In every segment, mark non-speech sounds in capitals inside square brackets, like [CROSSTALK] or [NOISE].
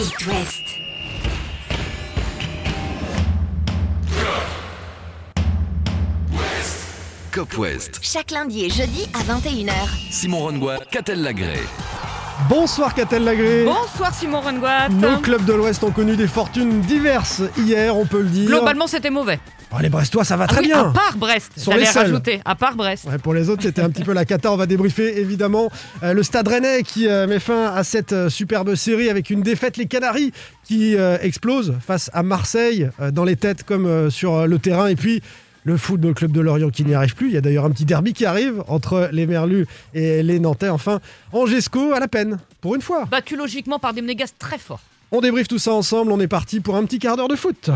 It West. Cop West. Chaque lundi et jeudi à 21h. Simon Rongoat, Catel Lagré. Bonsoir Catel Lagré. Bonsoir Simon Rengoat. Nos clubs de l'Ouest ont connu des fortunes diverses hier, on peut le dire. Globalement, c'était mauvais. Oh, les Brestois, ça va Ah très oui, bien. À part Brest, Sont j'avais les seuls. rajouté. À part Brest. Ouais, pour les autres, c'était un petit peu la cata. On va débriefer évidemment euh, le Stade Rennais qui euh, met fin à cette euh, superbe série avec une défaite. Les Canaries qui explosent face à Marseille dans les têtes comme sur le terrain. Et puis le Football Club de Lorient qui n'y arrive plus. Il y a d'ailleurs un petit derby qui arrive entre les Merlus et les Nantais. Enfin, Angesco à la peine pour une fois. Battu logiquement par des Monégas très forts. On débriefe tout ça ensemble. On est parti pour un petit quart d'heure de foot.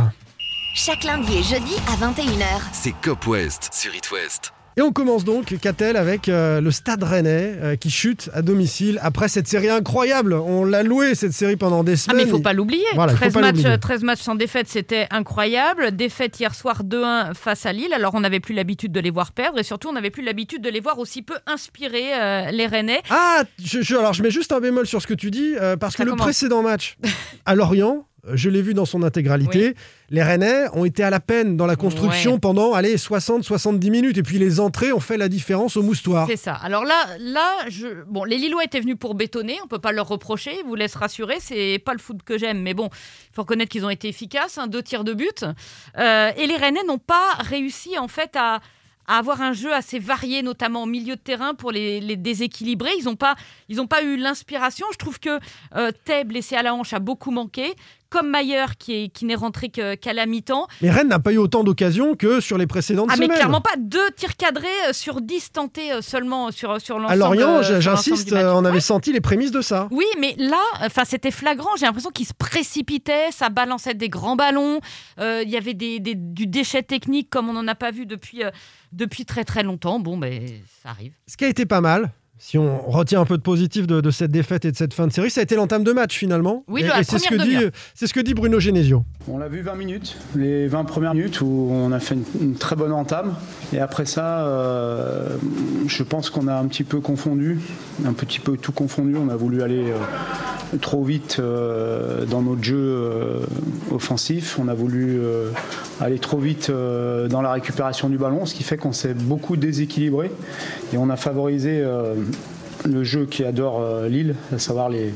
Chaque lundi et jeudi à 21h. C'est Cop West sur It West. Et on commence donc, Catel, avec euh, le Stade Rennais euh, qui chute à domicile après cette série incroyable. On l'a loué cette série pendant des Ah semaines. mais il faut pas l'oublier. Voilà, il faut 13, pas matchs, l'oublier. 13 matchs sans défaite, c'était incroyable. Défaite hier soir 2-1 face à Lille. Alors on n'avait plus l'habitude de les voir perdre et surtout on n'avait plus l'habitude de les voir aussi peu inspirer euh, les Rennais. Ah, je, je- alors je mets juste un bémol sur ce que tu dis, euh, parce Ça que le précédent match à Lorient, je l'ai vu dans son intégralité, les Rennais ont été à la peine dans la construction Ouais. pendant allez, 60-70 minutes. Et puis les entrées ont fait la différence au moustoir. C'est ça. Alors là, là, je... bon, les Lillois étaient venus pour bétonner. On peut pas leur reprocher. Ils vous laisse rassurer. C'est pas le foot que j'aime, mais bon, il faut reconnaître qu'ils ont été efficaces. hein, deux tirs de but. Euh, et les Rennais n'ont pas réussi en fait à à avoir un jeu assez varié, notamment au milieu de terrain, pour les, les déséquilibrer. Ils n'ont pas, ils ont pas eu l'inspiration. Je trouve que euh, Thèbes, laissé à la hanche, a beaucoup manqué. Comme Mayer, qui est- qui n'est rentré que- qu'à la mi-temps. Mais Rennes n'a pas eu autant d'occasions que sur les précédentes Ah, mais clairement pas. Deux tirs cadrés euh, sur 10 tentés euh, seulement sur, sur l'ensemble. à Lorient, euh, j'insiste, euh, on avait Ouais. senti les prémices de ça. Oui, mais là, enfin, c'était flagrant. J'ai l'impression qu'ils se précipitaient, ça balançait des grands ballons. euh, Il y avait des, des- du déchet technique comme on n'en a pas vu depuis, euh, depuis très très longtemps. Bon, ben, ça arrive. Ce qui a été pas mal, si on retient un peu de positif de, de cette défaite et de cette fin de série, ça a été l'entame de match finalement. Oui, et, la et c'est ce que première dit, demi-heure. c'est ce que dit Bruno Genesio. On l'a vu 20 minutes, les 20 premières minutes où on a fait une, une très bonne entame. Et après ça, euh, je pense qu'on a un petit peu confondu, un petit peu tout confondu. On a voulu aller euh, trop vite euh, dans notre jeu euh, offensif. On a voulu euh, aller trop vite euh, dans la récupération du ballon, ce qui fait qu'on s'est beaucoup déséquilibré. Et on a favorisé euh, le jeu qui adore euh, Lille, à savoir les,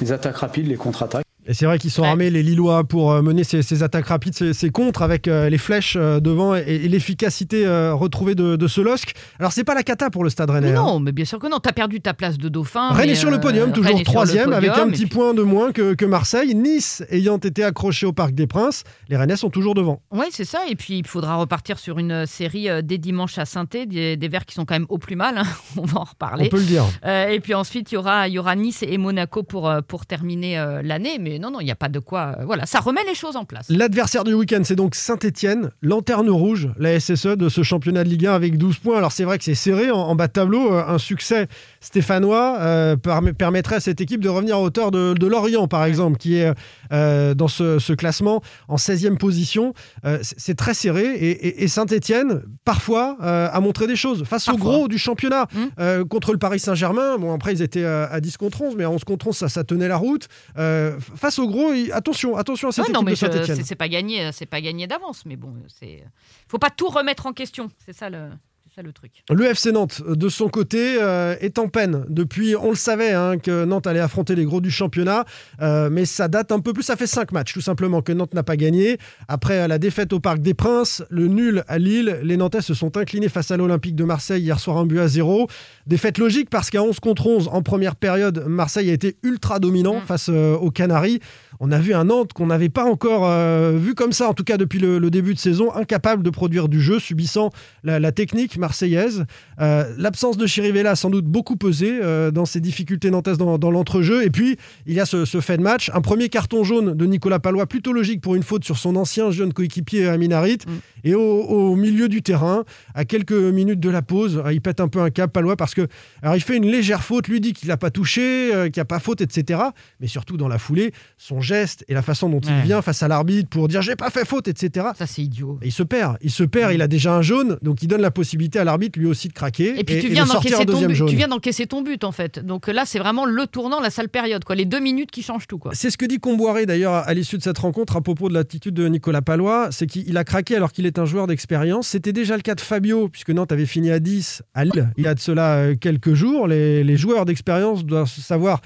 les attaques rapides, les contre-attaques. Et c'est vrai qu'ils sont Ouais. armés, les Lillois, pour euh, mener ces, ces attaques rapides, ces, ces contres avec euh, les flèches euh, devant et, et l'efficacité euh, retrouvée de, de ce LOSC. Alors, c'est pas la cata pour le Stade Rennais. hein. Non, mais bien sûr que non. T'as perdu ta place de dauphin. Rennes est sur le podium, toujours troisième, avec un petit puis- point de moins que, que Marseille. Nice ayant été accroché au Parc des Princes, les Rennais sont toujours devant. Oui, c'est ça. Et puis, il faudra repartir sur une série dès dimanche à saint des, des Verts qui sont quand même au plus mal. hein. [LAUGHS] On va en On reparler. peut le dire. Et puis ensuite, il y aura, y aura Nice et Monaco pour, pour terminer l'année. Mais non, non, il n'y a pas de quoi. euh, voilà, ça remet les choses en place. L'adversaire du week-end, c'est donc Saint-Etienne, lanterne rouge, la SSE de ce championnat de Ligue 1 avec 12 points. Alors c'est vrai que c'est serré en, en bas de tableau. Euh, Un succès stéphanois euh, permet- permettrait à cette équipe de revenir à hauteur de, de Lorient, par exemple, qui est euh, dans ce, ce classement en 16e position. Euh, c'est très serré et, Saint-Etienne, parfois, euh, a montré des choses face au gros du championnat. Mm. Euh, contre le Paris Saint-Germain, bon après ils étaient euh, à 10 contre 11, mais à 11 contre 11, ça, ça tenait la route. Face au gros, attention, attention à cette Ouais, équipe non, mais de Saint-Etienne. c'est pas gagné, c'est pas gagné d'avance. Mais bon, c'est faut pas tout remettre en question. C'est ça le, ça le truc. Le FC Nantes, de son côté, euh, est en peine. Depuis, on le savait, hein, que Nantes allait affronter les gros du championnat, euh, mais ça date un peu plus. Ça fait cinq matchs, tout simplement, que Nantes n'a pas gagné. Après la défaite au Parc des Princes, le nul à Lille, les Nantais se sont inclinés face à l'Olympique de Marseille hier soir, un but à zéro. Défaite logique parce qu'à 11 contre 11, en première période, Marseille a été ultra dominant Mm. face euh, aux Canaries. On a vu un Nantes qu'on n'avait pas encore euh, vu comme ça, en tout cas depuis le, le début de saison, incapable de produire du jeu, subissant la, la technique marseillaise. Euh, L'absence de Chirivella a sans doute beaucoup pesé euh, dans ces difficultés nantaises dans, dans l'entrejeu. Et puis, il y a ce, ce fait de match. Un premier carton jaune de Nicolas Palois, plutôt logique pour une faute sur son ancien jeune coéquipier Amin Harit. Mm. Et au, au milieu du terrain, à quelques minutes de la pause, euh, il pète un peu un cap, Palois, parce que alors il fait une légère faute, lui dit qu'il n'a pas touché, euh, qu'il n'y a pas faute, etc. Mais surtout dans la foulée, son geste et la façon dont il vient face à l'arbitre pour dire j'ai pas fait faute, etc. Ça, c'est idiot. Et il se perd, il se perd, il a déjà un jaune, donc il donne la possibilité à l'arbitre lui aussi de craquer Et puis tu viens d'encaisser ton but. ton en fait. Donc là, c'est vraiment le tournant, la sale période, quoi. Les deux minutes qui changent tout, quoi. C'est ce que dit Comboiré d'ailleurs à l'issue de cette rencontre à propos de l'attitude de Nicolas Palois, c'est qu'il a craqué alors qu'il est un joueur d'expérience. C'était déjà le cas de Fabio, puisque Nantes avait fini à 10 à Lille il y a de cela euh, quelques jours. Les, les joueurs d'expérience doivent savoir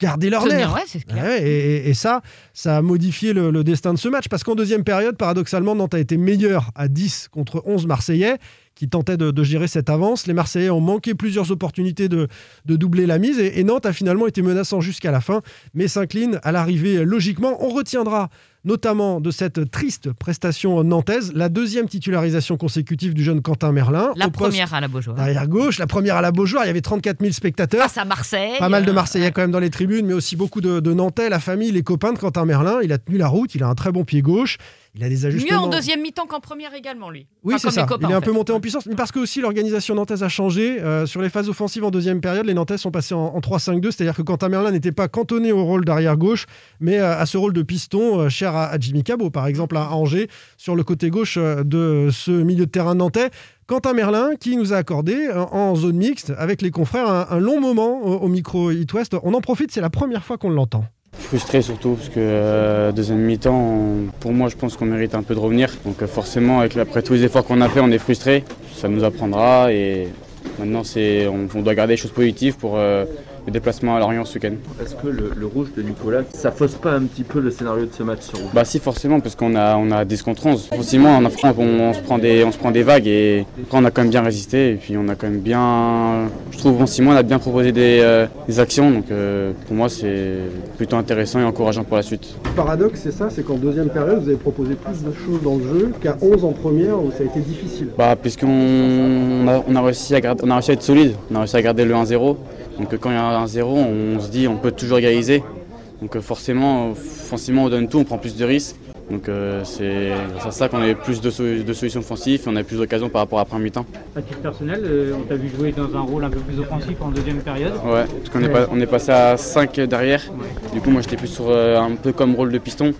garder leur nerf. ouais. Ouais, et, et- et ça, ça a modifié le, le destin de ce match. Parce qu'en deuxième période, paradoxalement, Nantes a été meilleur à 10 contre 11 Marseillais qui tentaient de, de gérer cette avance. Les Marseillais ont manqué plusieurs opportunités de, de doubler la mise. Et, et Nantes a finalement été menaçant jusqu'à la fin, mais s'incline à l'arrivée logiquement. On retiendra notamment de cette triste prestation nantaise la deuxième titularisation consécutive du jeune Quentin Merlin. La première à la Beaujoire. Derrière gauche, la première à la Beaujoire, il y avait 34 000 spectateurs. Face à Marseille. Pas mal de euh, Marseillais quand même dans les tribunes, mais aussi beaucoup de, de Nantais, la famille, les copains de Quentin Merlin. Il a tenu la route, il a un très bon pied gauche, il a des Mieux ajustements. en deuxième mi-temps qu'en première également, lui. Oui, Enfin, c'est ça. copains, il est un peu monté en puissance, mais parce que aussi l'organisation nantaise a changé. Euh, sur les phases offensives en deuxième période, les Nantais sont passés en, en 3-5-2, c'est-à-dire que Quentin Merlin n'était pas cantonné au rôle d'arrière gauche, mais euh, à ce rôle de piston euh, cher à, à Jimmy Cabot, par exemple à Angers, sur le côté gauche de ce milieu de terrain nantais. Quentin Merlin qui nous a accordé en zone mixte avec les confrères un, un long moment au, au micro It West. On en profite, c'est la première fois qu'on l'entend. Frustré surtout parce que euh, deuxième mi-temps, pour moi je pense qu'on mérite un peu de revenir. Donc euh, forcément avec, après tous les efforts qu'on a fait, on est frustré. Ça nous apprendra et maintenant c'est, on, on doit garder les choses positives pour euh, le déplacement à Lorient ce week-end. Est-ce que le, le rouge de Nicolas, ça fausse pas un petit peu le scénario de ce match sur vous Bah si forcément parce qu'on a, on a 10 contre 11. Forcément en affront, on, on se prend des, on se prend des vagues et après on a quand même bien résisté et puis on a quand même bien, je trouve en Simon on a bien proposé des, euh, des actions donc euh, pour moi c'est plutôt intéressant et encourageant pour la suite. Le paradoxe, c'est ça, c'est qu'en deuxième période, vous avez proposé plus de choses dans le jeu qu'à 11 en première où ça a été difficile. Bah, puisqu'on on a, on a réussi à garder- on a réussi à être solide, on a réussi à garder le 1-0. Donc euh, quand il y a un 1-0, on se dit on peut toujours égaliser. Donc euh, forcément, offensivement, on donne tout, on prend plus de risques. Donc euh, c'est grâce à ça qu'on a eu plus de, so- de solutions offensives et on a plus d'occasions par rapport à la première mi-temps. À titre personnel, euh, on t'a vu jouer dans un rôle un peu plus offensif en deuxième période. Ouais, parce qu'on est, pas- on est passé à 5 derrière. Du coup, moi j'étais plus sur euh, un peu comme rôle de piston.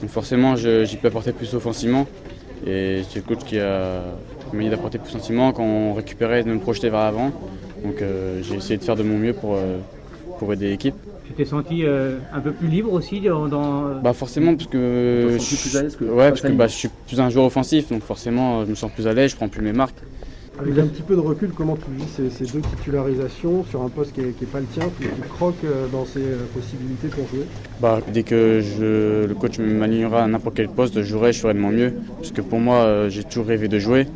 Donc forcément, j'y peux apporter plus offensivement. Et c'est le coach qui a qui m'a dit d'apporter plus offensivement quand on récupérait, de me projeter vers l'avant. Donc euh, j'ai essayé de faire de mon mieux pour, euh, pour aider l'équipe. Tu t'es senti euh, un peu plus libre aussi dans. dans- Bah forcément parce que, sens plus à l'aise que ouais, parce que bah, je suis plus un joueur offensif, donc forcément je me sens plus à l'aise, je prends plus mes marques. Avec un petit peu de recul, comment tu vis ces, ces deux titularisations sur un poste qui n'est pas le tien, tu, tu croques euh, dans ses possibilités pour jouer? Bah, dès que je, le coach m'alignera à n'importe quel poste, je jouerai, je ferai de mon mieux. Parce que pour moi, j'ai toujours rêvé de jouer.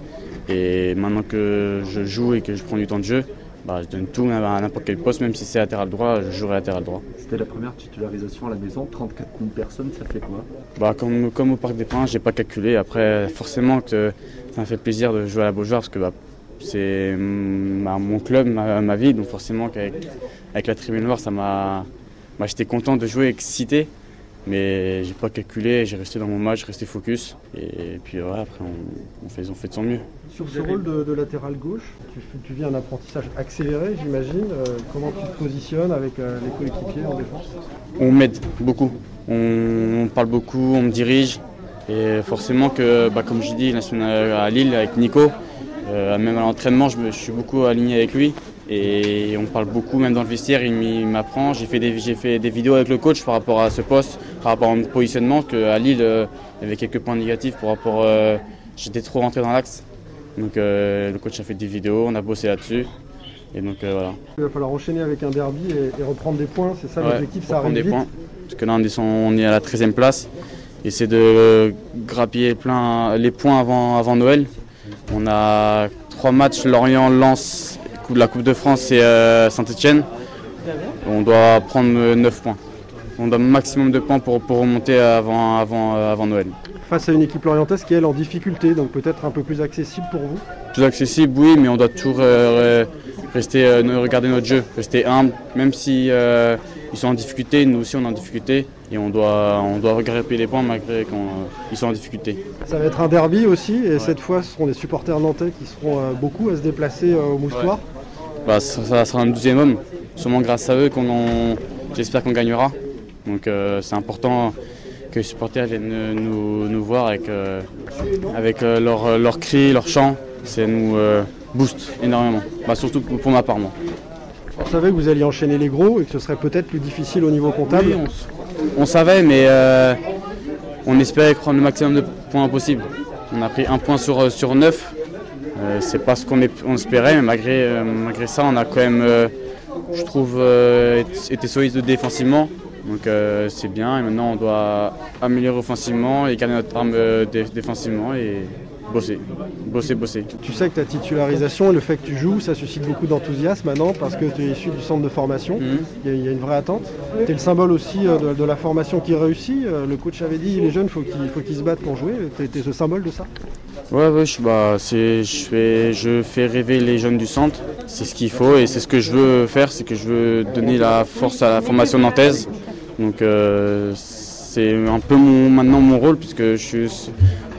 Et maintenant que je joue et que je prends du temps de jeu, bah, je donne tout à n'importe quel poste, même si c'est latéral droit, je jouerai latéral droit. C'était la première titularisation à la maison, 34 000 personnes, ça fait quoi? Bah, comme, comme au Parc des Princes, j'ai pas calculé. Après, forcément que ça me fait plaisir de jouer à la Beaujoire parce que bah, c'est bah, mon club, ma, ma vie. Donc forcément qu'avec avec la tribune noire, ça m'a. bah, J'étais content de jouer, excité. Mais j'ai pas calculé, j'ai resté dans mon match, resté focus. Et, puis voilà, après on, on fait, on fait de son mieux. Sur ce rôle de, de latéral gauche, tu, vis un apprentissage accéléré, j'imagine. Euh, comment tu te positionnes avec euh, les coéquipiers en défense? On m'aide beaucoup. On, on parle beaucoup, on me dirige. Et forcément que, bah, comme je dis, la semaine à Lille avec Nico, euh, même à l'entraînement, je, je suis beaucoup aligné avec lui. Et on parle beaucoup, même dans le vestiaire, il m'apprend. J'ai fait, des, fait des vidéos avec le coach par rapport à ce poste, par rapport à mon positionnement, qu'à Lille, euh, il y avait quelques points négatifs par rapport... euh, J'étais trop rentré dans l'axe. Donc euh, le coach a fait des vidéos, on a bossé là-dessus. Et donc euh, voilà. Il va falloir enchaîner avec un derby et, et reprendre des points, c'est ça Ouais, l'objectif, ça arrive des vite. points. Parce que là, on est, son- on est à la 13e place. Et c'est de grappiller plein, les points avant, avant Noël. On a trois matchs Lorient, Lens, la Coupe de France et Saint-Etienne. On doit prendre 9 points. On doit un maximum de points pour, pour remonter avant, avant, euh, avant Noël. Face à une équipe lorientaise qui est elle en difficulté, donc peut-être un peu plus accessible pour vous. Plus accessible, oui, mais on doit toujours euh, rester, euh, regarder notre jeu, rester humble, même si euh, ils sont en difficulté, nous aussi on est en difficulté, et on doit, on doit les points malgré qu'ils sont en difficulté. Ça va être un derby aussi, et cette fois ce seront des supporters nantais qui seront euh, beaucoup à se déplacer euh, au Moustoir. Bah, ça, ça sera un douzième homme, sûrement grâce à eux qu'on j'espère qu'on gagnera. Donc euh, c'est important que les supporters viennent euh, nous, nous voir avec, euh, avec euh, leurs cris, leurs chants. C'est nous, booste énormément. Bah, surtout pour ma part, moi. On savait que vous alliez enchaîner les gros et que ce serait peut-être plus difficile au niveau comptable. Oui, on, savait, mais on espérait prendre le maximum de points possible. On a pris un point sur, sur neuf. Euh, c'est pas ce qu'on espérait, mais malgré, euh, malgré ça, on a quand même, euh, je trouve, été- solide défensivement. Donc euh, c'est bien. Et maintenant, on doit améliorer offensivement et garder notre arme dé- défensivement et bosser, bosser, bosser. Tu sais que ta titularisation et le fait que tu joues, ça suscite beaucoup d'enthousiasme maintenant parce que tu es issu du centre de formation. Mhm. Il y, a- il y a une vraie attente. Tu es le symbole aussi de, de la formation qui réussit. Le coach avait dit les jeunes, faut qu'ils faut qu'ils se battent pour jouer. Tu es, ce symbole de ça? Ouais, ouais, je, bah, je, fais, je fais rêver les jeunes du centre. C'est ce qu'il faut et c'est ce que je veux faire, c'est que je veux donner la force à la formation nantaise. Donc euh, c'est un peu mon, maintenant mon rôle puisque je suis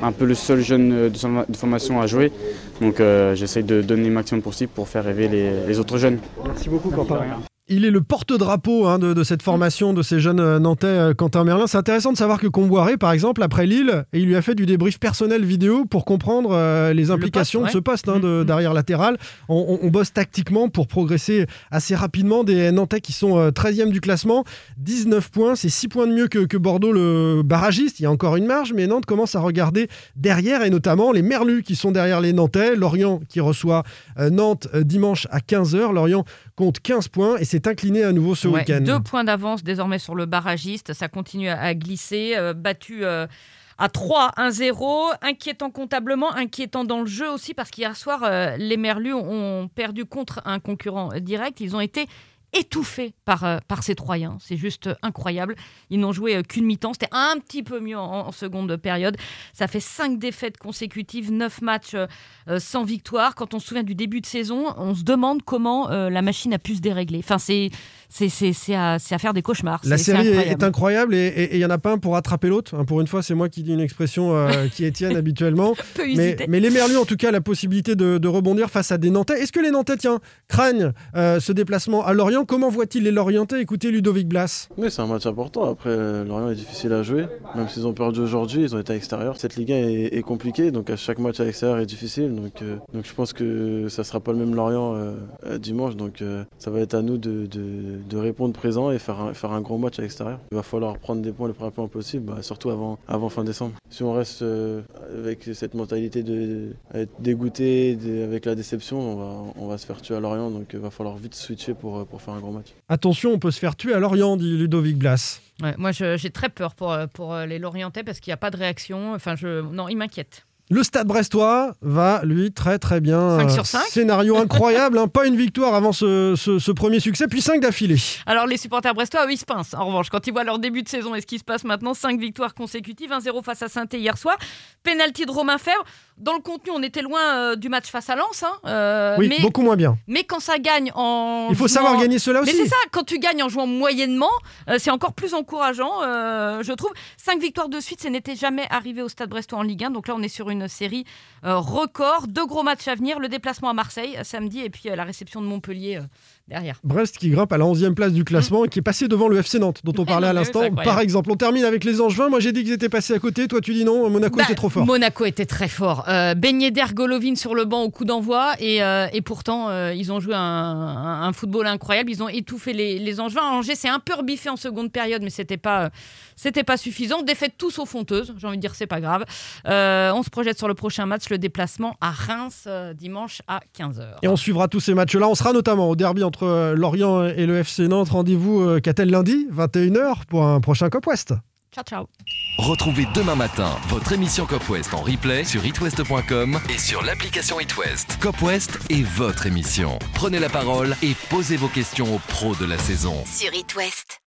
un peu le seul jeune de, formation à jouer. Donc euh, j'essaye de donner le maximum possible pour faire rêver les, les autres jeunes. Merci beaucoup, Quentin. Il est le porte-drapeau hein, de, de cette formation de ces jeunes euh, Nantais, euh, Quentin Merlin. C'est intéressant de savoir que Comboiré, par exemple, après Lille, et il lui a fait du débrief personnel vidéo pour comprendre euh, les implications poste, de ce poste hein, de- d'arrière latéral. On, on- on bosse tactiquement pour progresser assez rapidement. Des Nantais qui sont euh, 13e du classement, 19 points, c'est 6 points de mieux que, que Bordeaux, le barragiste. Il y a encore une marge, mais Nantes commence à regarder derrière, et notamment les Merlus qui sont derrière les Nantais. Lorient qui reçoit Nantes dimanche à 15h. Lorient compte 15 points et s'est incliné à nouveau ce Ouais, week-end. Deux points d'avance désormais sur le barragiste. Ça continue à, à glisser. euh, battu euh, à 3, 1-0. Inquiétant comptablement, inquiétant dans le jeu aussi, parce qu'hier soir, euh, les Merlus ont perdu contre un concurrent direct. Ils ont été étouffés par, euh, par ces Troyens. C'est juste incroyable. Ils n'ont joué euh, qu'une mi-temps. C'était un petit peu mieux en, en seconde période. Ça fait cinq défaites consécutives, neuf matchs euh, euh, sans victoire. Quand on se souvient du début de saison, on se demande comment euh, la machine a pu se dérégler. Enfin, c'est à, à faire des cauchemars. La série est- incroyable. est incroyable et il n'y en a pas un pour rattraper l'autre. Hein, Pour une fois, c'est moi qui dis une expression euh, [LAUGHS] qui est tienne habituellement. [LAUGHS] Mais, les Merlus, en tout cas, la possibilité de, de rebondir face à des Nantais. Est-ce que les Nantais, tiens, craignent euh, ce déplacement à Lorient? Comment voit-il les Lorientais Écoutez Ludovic Blas? Oui, c'est un match important. Après, euh, Lorient est difficile à jouer. Même s'ils ont perdu aujourd'hui, ils ont été à l'extérieur. Cette Ligue 1 est, compliquée, donc à chaque match à l'extérieur est difficile. Donc, euh, je pense que ça sera pas le même Lorient euh, dimanche. Donc ça va être à nous de, répondre présent et faire un, gros match à l'extérieur. Il va falloir prendre des points le plus rapidement possible, bah, surtout avant, fin décembre. Si on reste avec cette mentalité de dégoûté avec la déception, on va, se faire tuer à Lorient. Donc il va falloir vite switcher pour, pour faire un gros match. Attention, on peut se faire tuer à Lorient, dit Ludovic Blas. Ouais, moi, j'ai très peur pour, euh, pour euh, les Lorientais parce qu'il n'y a pas de réaction. Enfin, je... Non, ils m'inquiètent. Le stade brestois va, lui, très très bien. Cinq Euh, sur cinq. Scénario [LAUGHS] incroyable, hein, pas une victoire avant ce, ce- ce premier succès, puis 5 d'affilée. Alors, les supporters brestois, eux, ils se pincent. En revanche, quand ils voient leur début de saison et ce qui se passe maintenant, 5 victoires consécutives, 1-0 face à saint hier soir. Penalty de Romain Fèvre. Dans le contenu, on était loin euh, du match face à Lens. hein, euh, Oui, mais, beaucoup moins bien. mais quand ça gagne en. Il faut jouant- savoir gagner cela Mais aussi. c'est ça, quand tu gagnes en jouant moyennement, euh, c'est encore plus encourageant, je trouve. Cinq victoires de suite, ça n'était jamais arrivé au Stade Brestois en Ligue 1. Donc là, on est sur une série record. Deux gros matchs à venir, le déplacement à Marseille samedi et puis la réception de Montpellier derrière. Brest qui grimpe à la 11e place du classement et qui est passé devant le FC Nantes, dont on [LAUGHS] parlait à l'instant. Par exemple, on termine avec les Angevins. Moi, j'ai dit qu'ils étaient passés à côté. Toi, tu dis non. Monaco Bah, était trop fort. Monaco était très fort. Euh, Yedder, Golovin sur le banc au coup d'envoi. Et, euh, et pourtant, euh, ils ont joué un, un- un football incroyable. Ils ont étouffé les, les Angevins. Angers s'est un peu rebiffé en seconde période, mais c'était pas, euh, c'était pas suffisant. Défaite tous aux fonteuses. J'ai envie de dire, c'est pas grave. Euh, on se projette sur le prochain match, le déplacement à Reims, euh, dimanche à 15h. Et on suivra tous ces matchs-là. On sera notamment au derby entre euh, Lorient et le FC Nantes. Rendez-vous euh, qu'à-t-elle lundi, 21h, pour un prochain Cop West. Ciao, ciao. Retrouvez demain matin votre émission Cop West en replay sur itwest.com et sur l'application itwest. Cop West est votre émission. Prenez la parole et posez vos questions aux pros de la saison. Sur It West.